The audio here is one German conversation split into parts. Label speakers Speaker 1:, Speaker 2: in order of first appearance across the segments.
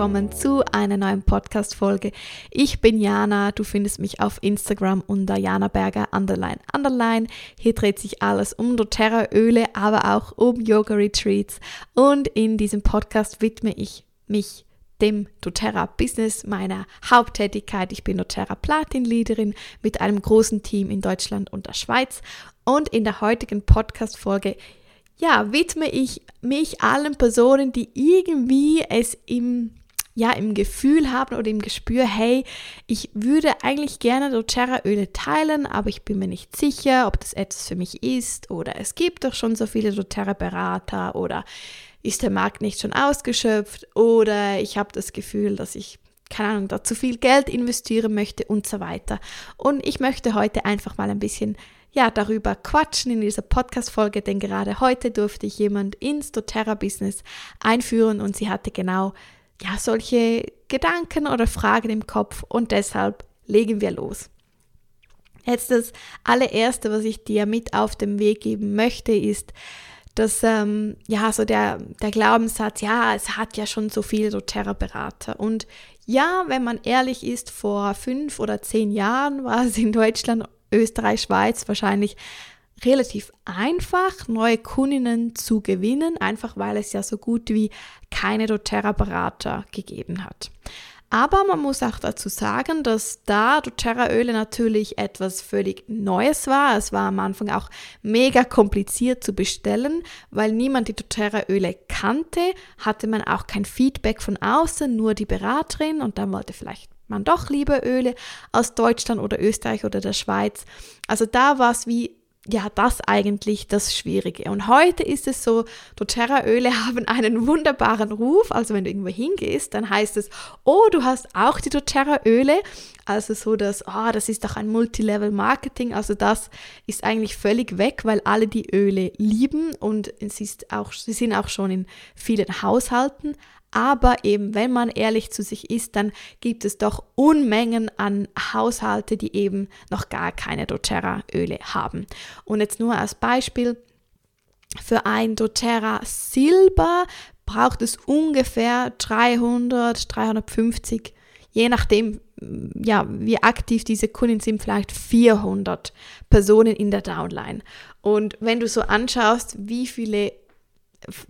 Speaker 1: willkommen zu einer neuen Podcast-Folge. Ich bin Jana, du findest mich auf Instagram unter Jana Berger underline underline. Hier dreht sich alles um doTERRA-Öle, aber auch um Yoga-Retreats und in diesem Podcast widme ich mich dem doTERRA-Business, meiner Haupttätigkeit. Ich bin doTERRA-Platin-Leaderin mit einem großen Team in Deutschland und der Schweiz und in der heutigen Podcast-Folge ja, widme ich mich allen Personen, die irgendwie es im ja, im Gefühl haben oder im Gespür, hey, ich würde eigentlich gerne doTERRA-Öle teilen, aber ich bin mir nicht sicher, ob das etwas für mich ist oder es gibt doch schon so viele doTERRA-Berater oder ist der Markt nicht schon ausgeschöpft oder ich habe das Gefühl, dass ich keine Ahnung, da zu viel Geld investieren möchte und so weiter. Und ich möchte heute einfach mal ein bisschen ja, darüber quatschen in dieser Podcast-Folge, denn gerade heute durfte ich jemand ins doTERRA-Business einführen und sie hatte genau ja, solche Gedanken oder Fragen im Kopf und deshalb legen wir los. Jetzt das allererste, was ich dir mit auf den Weg geben möchte, ist, dass ähm, ja so der, der Glaubenssatz, ja, es hat ja schon so viele doTERRA-Berater. Und ja, wenn man ehrlich ist, vor fünf oder zehn Jahren war es in Deutschland Österreich, Schweiz wahrscheinlich relativ einfach, neue Kundinnen zu gewinnen, einfach weil es ja so gut wie keine doTERRA-Berater gegeben hat. Aber man muss auch dazu sagen, dass da doTERRA-Öle natürlich etwas völlig Neues war. Es war am Anfang auch mega kompliziert zu bestellen, weil niemand die doTERRA-Öle kannte, hatte man auch kein Feedback von außen, nur die Beraterin und dann wollte vielleicht man doch lieber Öle aus Deutschland oder Österreich oder der Schweiz. Also da war es wie ja, das eigentlich das Schwierige. Und heute ist es so, doTERRA-Öle haben einen wunderbaren Ruf. Also wenn du irgendwo hingehst, dann heißt es, oh, du hast auch die doTERRA-Öle. Also so, dass, oh, das ist doch ein Multilevel-Marketing. Also das ist eigentlich völlig weg, weil alle die Öle lieben und es ist auch, sie sind auch schon in vielen Haushalten. Aber eben, wenn man ehrlich zu sich ist, dann gibt es doch Unmengen an Haushalte, die eben noch gar keine doTERRA-Öle haben. Und jetzt nur als Beispiel, für ein doTERRA Silber braucht es ungefähr 300, 350, je nachdem, ja, wie aktiv diese Kunden sind, vielleicht 400 Personen in der Downline. Und wenn du so anschaust, wie viele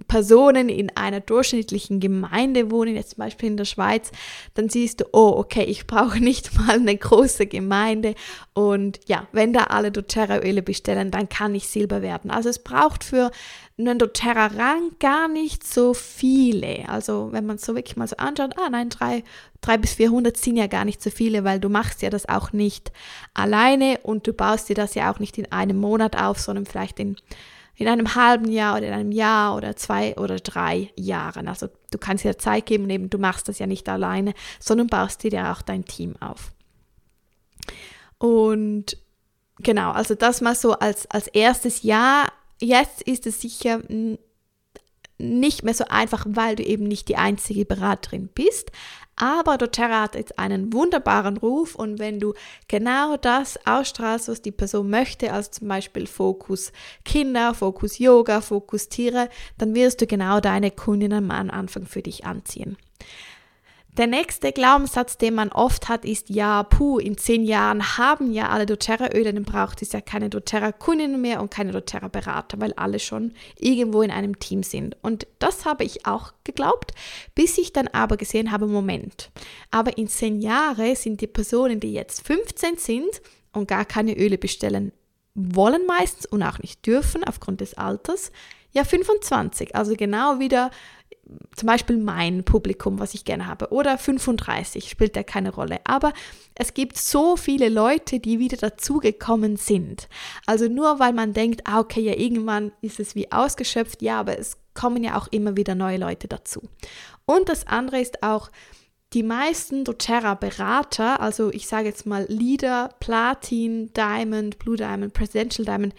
Speaker 1: Personen in einer durchschnittlichen Gemeinde wohnen, jetzt zum Beispiel in der Schweiz, dann siehst du, oh, okay, ich brauche nicht mal eine große Gemeinde und ja, wenn da alle doTERRA-Öle bestellen, dann kann ich Silber werden. Also es braucht für einen doTERRA-Rang gar nicht so viele. Also wenn man es so wirklich mal so anschaut, ah nein, drei, drei bis 400 sind ja gar nicht so viele, weil du machst ja das auch nicht alleine und du baust dir das ja auch nicht in einem Monat auf, sondern vielleicht in in einem halben Jahr oder in einem Jahr oder zwei oder drei Jahren. Also du kannst dir Zeit geben und eben du machst das ja nicht alleine, sondern baust dir ja auch dein Team auf. Und genau, also das mal so als, als erstes Jahr. Jetzt ist es sicher nicht mehr so einfach, weil du eben nicht die einzige Beraterin bist. Aber doTERRA hat jetzt einen wunderbaren Ruf und wenn du genau das ausstrahlst, was die Person möchte, also zum Beispiel Fokus Kinder, Fokus Yoga, Fokus Tiere, dann wirst du genau deine Kundinnen am Anfang für dich anziehen. Der nächste Glaubenssatz, den man oft hat, ist, ja, puh, in zehn Jahren haben ja alle doTERRA-Öle, dann braucht es ja keine doTERRA-Kundinnen mehr und keine doTERRA-Berater, weil alle schon irgendwo in einem Team sind. Und das habe ich auch geglaubt, bis ich dann aber gesehen habe, Moment, aber in zehn Jahren sind die Personen, die jetzt 15 sind und gar keine Öle bestellen wollen meistens und auch nicht dürfen aufgrund des Alters, ja 25, also genau wieder zum Beispiel mein Publikum, was ich gerne habe, oder 35, spielt ja keine Rolle. Aber es gibt so viele Leute, die wieder dazugekommen sind. Also nur weil man denkt, ah, okay, ja, irgendwann ist es wie ausgeschöpft, ja, aber es kommen ja auch immer wieder neue Leute dazu. Und das andere ist auch, die meisten doTERRA-Berater, also ich sage jetzt mal Leader, Platin, Diamond, Blue Diamond, Presidential Diamond,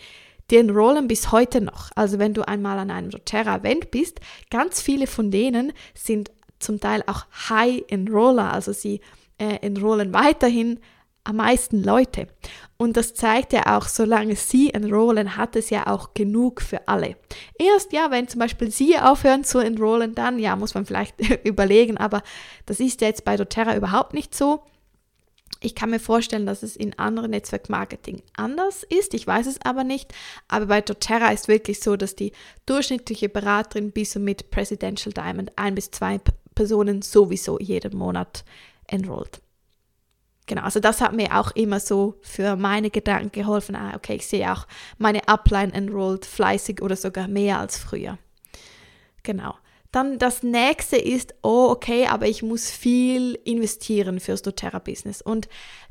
Speaker 1: die enrollen bis heute noch. Also wenn du einmal an einem doTERRA-Event bist, ganz viele von denen sind zum Teil auch High Enroller, also sie äh, enrollen weiterhin am meisten Leute. Und das zeigt ja auch, solange sie enrollen, hat es ja auch genug für alle. Erst ja, wenn zum Beispiel sie aufhören zu enrollen, dann ja, muss man vielleicht überlegen, aber das ist ja jetzt bei doTERRA überhaupt nicht so. Ich kann mir vorstellen, dass es in anderen Netzwerkmarketing anders ist. Ich weiß es aber nicht. Aber bei doTERRA ist wirklich so, dass die durchschnittliche Beraterin bis und mit Presidential Diamond ein bis zwei Personen sowieso jeden Monat enrollt. Genau, also das hat mir auch immer so für meine Gedanken geholfen. Ah, okay, ich sehe auch meine Upline enrolled fleißig oder sogar mehr als früher. Genau. Dann das nächste ist, oh, okay, aber ich muss viel investieren fürs doTERRA-Business. Und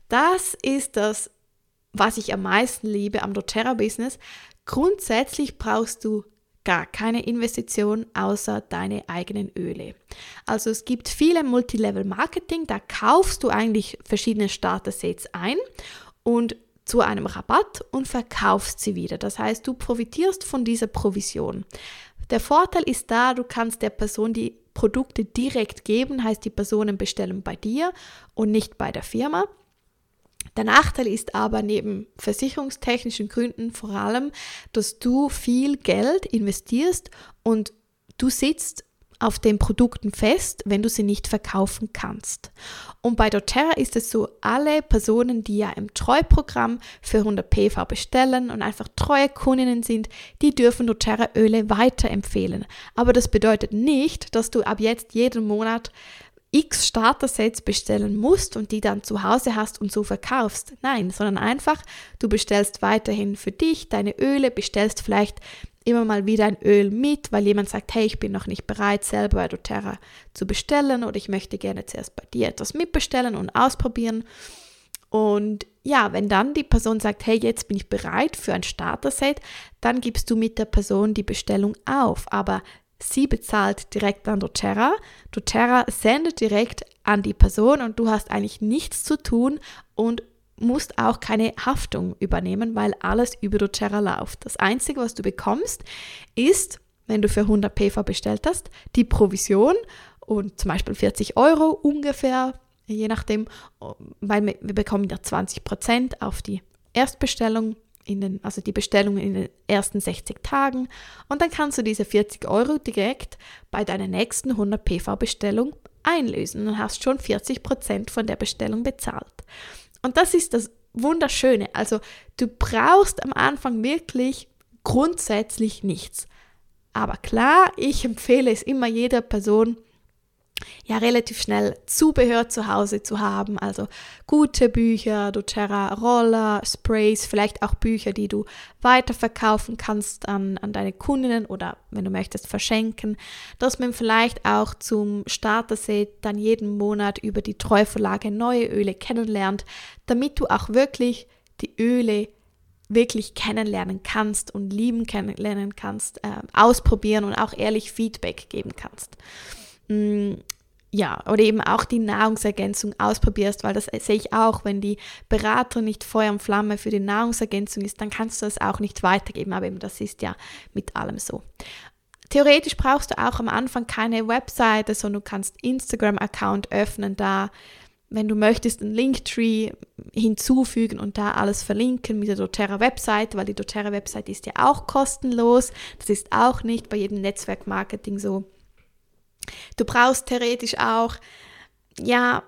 Speaker 1: das ist das, was ich am meisten liebe am doTERRA-Business. Grundsätzlich brauchst du gar keine Investition außer deine eigenen Öle. Also es gibt viele Multilevel-Marketing, da kaufst du eigentlich verschiedene Starter-Sets ein und zu einem Rabatt und verkaufst sie wieder. Das heißt, du profitierst von dieser Provision. Der Vorteil ist da, du kannst der Person die Produkte direkt geben, heißt die Personen bestellen bei dir und nicht bei der Firma. Der Nachteil ist aber neben versicherungstechnischen Gründen vor allem, dass du viel Geld investierst und du sitzt auf den Produkten fest, wenn du sie nicht verkaufen kannst. Und bei doTERRA ist es so, alle Personen, die ja im Treuprogramm für 100 PV bestellen und einfach treue Kundinnen sind, die dürfen doTERRA Öle weiterempfehlen. Aber das bedeutet nicht, dass du ab jetzt jeden Monat x Starter-Sets bestellen musst und die dann zu Hause hast und so verkaufst. Nein, sondern einfach, du bestellst weiterhin für dich deine Öle, bestellst vielleicht immer mal wieder ein Öl mit, weil jemand sagt, hey, ich bin noch nicht bereit, selber bei doTERRA zu bestellen oder ich möchte gerne zuerst bei dir etwas mitbestellen und ausprobieren. Und ja, wenn dann die Person sagt, hey, jetzt bin ich bereit für ein Starter-Set, dann gibst du mit der Person die Bestellung auf. Aber Sie bezahlt direkt an doTERRA. doTERRA sendet direkt an die Person und du hast eigentlich nichts zu tun und musst auch keine Haftung übernehmen, weil alles über doTERRA läuft. Das Einzige, was du bekommst, ist, wenn du für 100 PV bestellt hast, die Provision und zum Beispiel 40 Euro ungefähr, je nachdem, weil wir bekommen ja 20 Prozent auf die Erstbestellung in den, also die Bestellung in den ersten 60 Tagen und dann kannst du diese 40 Euro direkt bei deiner nächsten 100 PV-Bestellung einlösen und hast schon 40 Prozent von der Bestellung bezahlt. Und das ist das Wunderschöne. Also du brauchst am Anfang wirklich grundsätzlich nichts. Aber klar, ich empfehle es immer jeder Person, ja relativ schnell Zubehör zu Hause zu haben, also gute Bücher, doTERRA Roller, Sprays, vielleicht auch Bücher, die du weiterverkaufen kannst an, an deine Kundinnen oder wenn du möchtest verschenken, dass man vielleicht auch zum Starter-Set dann jeden Monat über die Treuverlage neue Öle kennenlernt, damit du auch wirklich die Öle wirklich kennenlernen kannst und lieben kennenlernen kannst, äh, ausprobieren und auch ehrlich Feedback geben kannst. Ja, oder eben auch die Nahrungsergänzung ausprobierst, weil das sehe ich auch, wenn die Berater nicht Feuer und Flamme für die Nahrungsergänzung ist, dann kannst du das auch nicht weitergeben, aber eben das ist ja mit allem so. Theoretisch brauchst du auch am Anfang keine Webseite, sondern du kannst Instagram-Account öffnen, da, wenn du möchtest, einen Linktree hinzufügen und da alles verlinken mit der doTERRA-Webseite, weil die doTERRA-Webseite ist ja auch kostenlos. Das ist auch nicht bei jedem Netzwerkmarketing so. Du brauchst theoretisch auch, ja,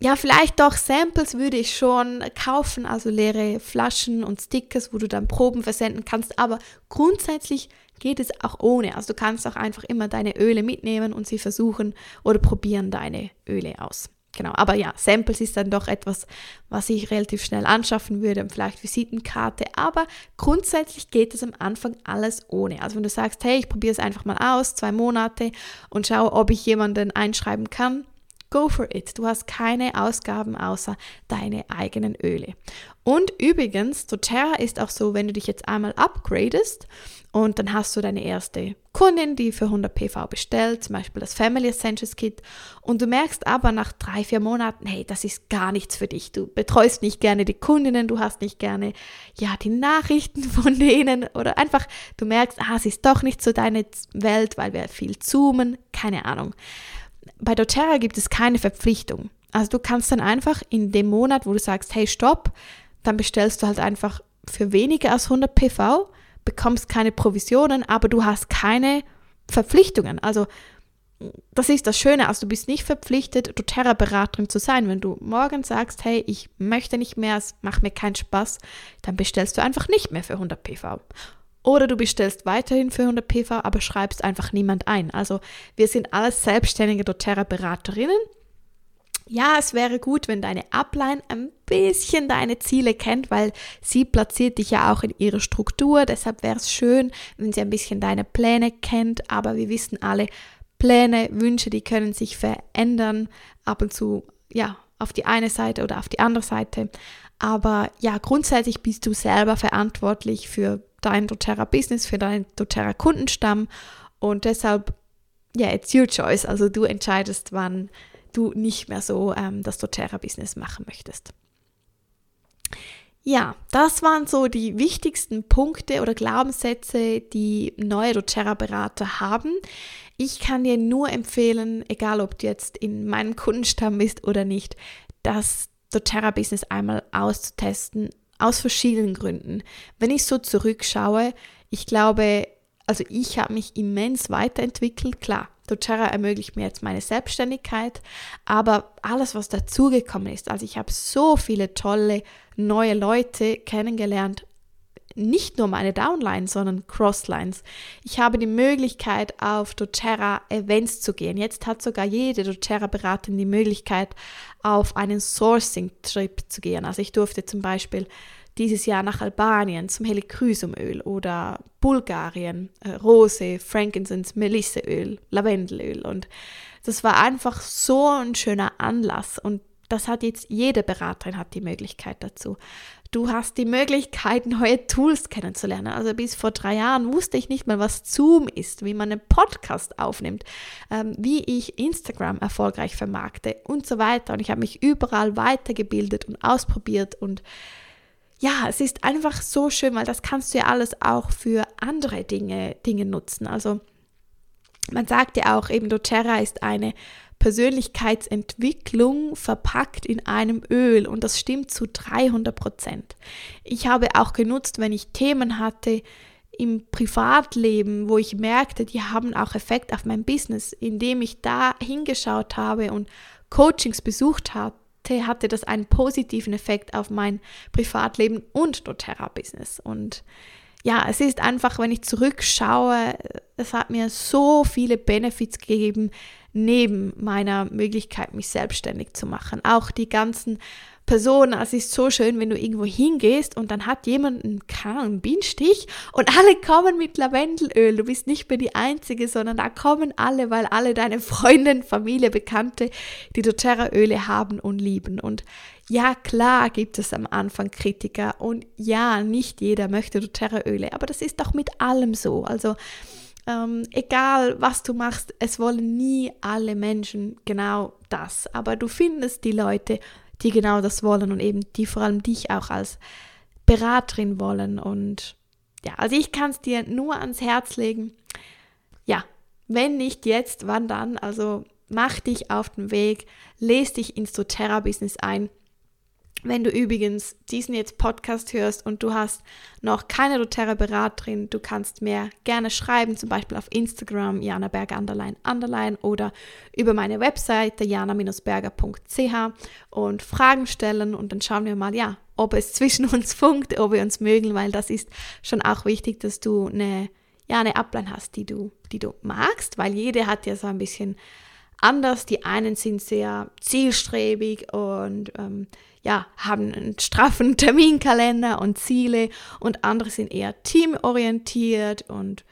Speaker 1: ja, vielleicht doch Samples würde ich schon kaufen, also leere Flaschen und Stickers, wo du dann Proben versenden kannst, aber grundsätzlich geht es auch ohne. Also du kannst auch einfach immer deine Öle mitnehmen und sie versuchen oder probieren deine Öle aus. Genau, aber ja, Samples ist dann doch etwas, was ich relativ schnell anschaffen würde, vielleicht Visitenkarte, aber grundsätzlich geht es am Anfang alles ohne. Also wenn du sagst, hey, ich probiere es einfach mal aus, zwei Monate und schaue, ob ich jemanden einschreiben kann, go for it. Du hast keine Ausgaben außer deine eigenen Öle. Und übrigens, doTERRA ist auch so, wenn du dich jetzt einmal upgradest und dann hast du deine erste Kundin, die für 100 PV bestellt, zum Beispiel das Family Essentials Kit. Und du merkst aber nach drei, vier Monaten, hey, das ist gar nichts für dich. Du betreust nicht gerne die Kundinnen, du hast nicht gerne, ja, die Nachrichten von denen oder einfach, du merkst, ah, es ist doch nicht so deine Welt, weil wir viel zoomen, keine Ahnung. Bei doTERRA gibt es keine Verpflichtung. Also du kannst dann einfach in dem Monat, wo du sagst, hey, stopp, dann bestellst du halt einfach für weniger als 100 PV, bekommst keine Provisionen, aber du hast keine Verpflichtungen. Also das ist das Schöne, also du bist nicht verpflichtet, doTERRA-Beraterin zu sein. Wenn du morgen sagst, hey, ich möchte nicht mehr, es macht mir keinen Spaß, dann bestellst du einfach nicht mehr für 100 PV. Oder du bestellst weiterhin für 100 PV, aber schreibst einfach niemand ein. Also wir sind alles selbstständige doTERRA-Beraterinnen. Ja, es wäre gut, wenn deine Upline ein bisschen deine Ziele kennt, weil sie platziert dich ja auch in ihrer Struktur. Deshalb wäre es schön, wenn sie ein bisschen deine Pläne kennt. Aber wir wissen alle, Pläne, Wünsche, die können sich verändern, ab und zu, ja, auf die eine Seite oder auf die andere Seite. Aber ja, grundsätzlich bist du selber verantwortlich für dein doTERRA-Business, für deinen doTERRA-Kundenstamm und deshalb, ja, yeah, it's your choice. Also du entscheidest, wann du nicht mehr so ähm, das doTERRA-Business machen möchtest. Ja, das waren so die wichtigsten Punkte oder Glaubenssätze, die neue doTERRA-Berater haben. Ich kann dir nur empfehlen, egal ob du jetzt in meinem Kundenstamm bist oder nicht, das doTERRA-Business einmal auszutesten, aus verschiedenen Gründen. Wenn ich so zurückschaue, ich glaube, also ich habe mich immens weiterentwickelt. Klar, doTERRA ermöglicht mir jetzt meine Selbstständigkeit, aber alles, was dazugekommen ist, also ich habe so viele tolle neue Leute kennengelernt, nicht nur meine Downlines, sondern Crosslines. Ich habe die Möglichkeit, auf doTERRA Events zu gehen. Jetzt hat sogar jede doTERRA Beraterin die Möglichkeit, auf einen Sourcing-Trip zu gehen. Also ich durfte zum Beispiel dieses Jahr nach Albanien zum Helichrysumöl oder Bulgarien, äh, Rose, Frankincense, Melisseöl, Lavendelöl. Und das war einfach so ein schöner Anlass und das hat jetzt jede Beraterin hat die Möglichkeit dazu. Du hast die Möglichkeit, neue Tools kennenzulernen. Also bis vor drei Jahren wusste ich nicht mal, was Zoom ist, wie man einen Podcast aufnimmt, ähm, wie ich Instagram erfolgreich vermarkte und so weiter. Und ich habe mich überall weitergebildet und ausprobiert und ja, es ist einfach so schön, weil das kannst du ja alles auch für andere Dinge, Dinge nutzen. Also man sagt ja auch eben, doTERRA ist eine Persönlichkeitsentwicklung verpackt in einem Öl und das stimmt zu 300 Prozent. Ich habe auch genutzt, wenn ich Themen hatte im Privatleben, wo ich merkte, die haben auch Effekt auf mein Business, indem ich da hingeschaut habe und Coachings besucht habe hatte das einen positiven Effekt auf mein Privatleben und doTERRA-Business. Und ja, es ist einfach, wenn ich zurückschaue, es hat mir so viele Benefits gegeben, neben meiner Möglichkeit, mich selbstständig zu machen. Auch die ganzen Person. Es ist so schön, wenn du irgendwo hingehst und dann hat jemand einen, einen Bienenstich und alle kommen mit Lavendelöl. Du bist nicht mehr die Einzige, sondern da kommen alle, weil alle deine Freunde, Familie, Bekannte die doTERRA-Öle haben und lieben. Und ja, klar gibt es am Anfang Kritiker und ja, nicht jeder möchte doTERRA-Öle, aber das ist doch mit allem so. Also ähm, egal was du machst, es wollen nie alle Menschen genau das, aber du findest die Leute, die genau das wollen und eben die vor allem dich auch als Beraterin wollen. Und ja, also ich kann es dir nur ans Herz legen. Ja, wenn nicht jetzt, wann dann? Also mach dich auf den Weg, lese dich ins doTERRA-Business ein wenn du übrigens diesen jetzt Podcast hörst und du hast noch keine doTERRA-Beraterin, du kannst mir gerne schreiben, zum Beispiel auf Instagram, Jana Berger underline underline oder über meine Webseite jana-berger.ch und Fragen stellen. Und dann schauen wir mal, ja, ob es zwischen uns funkt, ob wir uns mögen, weil das ist schon auch wichtig, dass du eine, ja, eine Ablein hast, die du, die du magst, weil jede hat ja so ein bisschen anders. Die einen sind sehr zielstrebig und ähm, ja, haben einen straffen Terminkalender und Ziele und andere sind eher teamorientiert und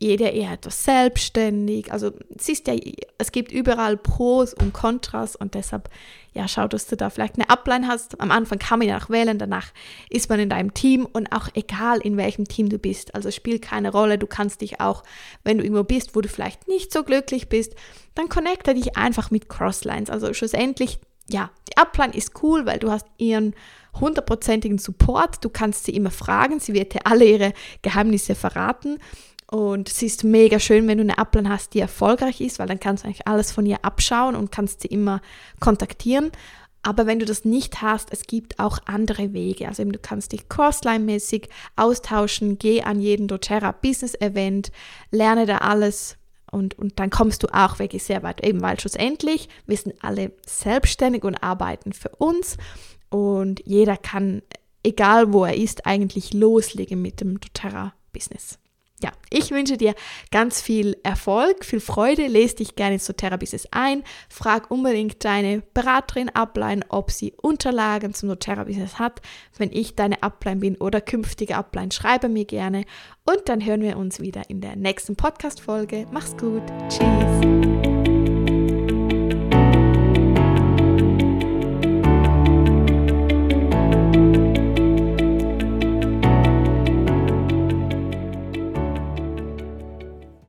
Speaker 1: jeder eher etwas selbstständig. Also es ist ja, es gibt überall Pros und Kontras und deshalb, ja, schau, dass du da vielleicht eine Upline hast. Am Anfang kann man ja noch wählen, danach ist man in deinem Team und auch egal in welchem Team du bist. Also spielt keine Rolle. Du kannst dich auch, wenn du irgendwo bist, wo du vielleicht nicht so glücklich bist, dann connecte dich einfach mit Crosslines. Also schlussendlich, ja, die Upline ist cool, weil du hast ihren hundertprozentigen Support. Du kannst sie immer fragen. Sie wird dir alle ihre Geheimnisse verraten. Und es ist mega schön, wenn du eine Upline hast, die erfolgreich ist, weil dann kannst du eigentlich alles von ihr abschauen und kannst sie immer kontaktieren. Aber wenn du das nicht hast, es gibt auch andere Wege. Also eben, du kannst dich Crossline-mäßig austauschen, geh an jeden doTERRA Business Event, lerne da alles und, und dann kommst du auch wirklich sehr weit. Eben weil schlussendlich, wir sind alle selbstständig und arbeiten für uns und jeder kann, egal wo er ist, eigentlich loslegen mit dem doTERRA Business ja, ich wünsche dir ganz viel Erfolg, viel Freude. Lese dich gerne ins doTERRA ein. Frag unbedingt deine Beraterin Upline, ob sie Unterlagen zum doTERRA hat. Wenn ich deine Upline bin oder künftige Upline, schreibe mir gerne. Und dann hören wir uns wieder in der nächsten Podcast-Folge. Mach's gut. Tschüss.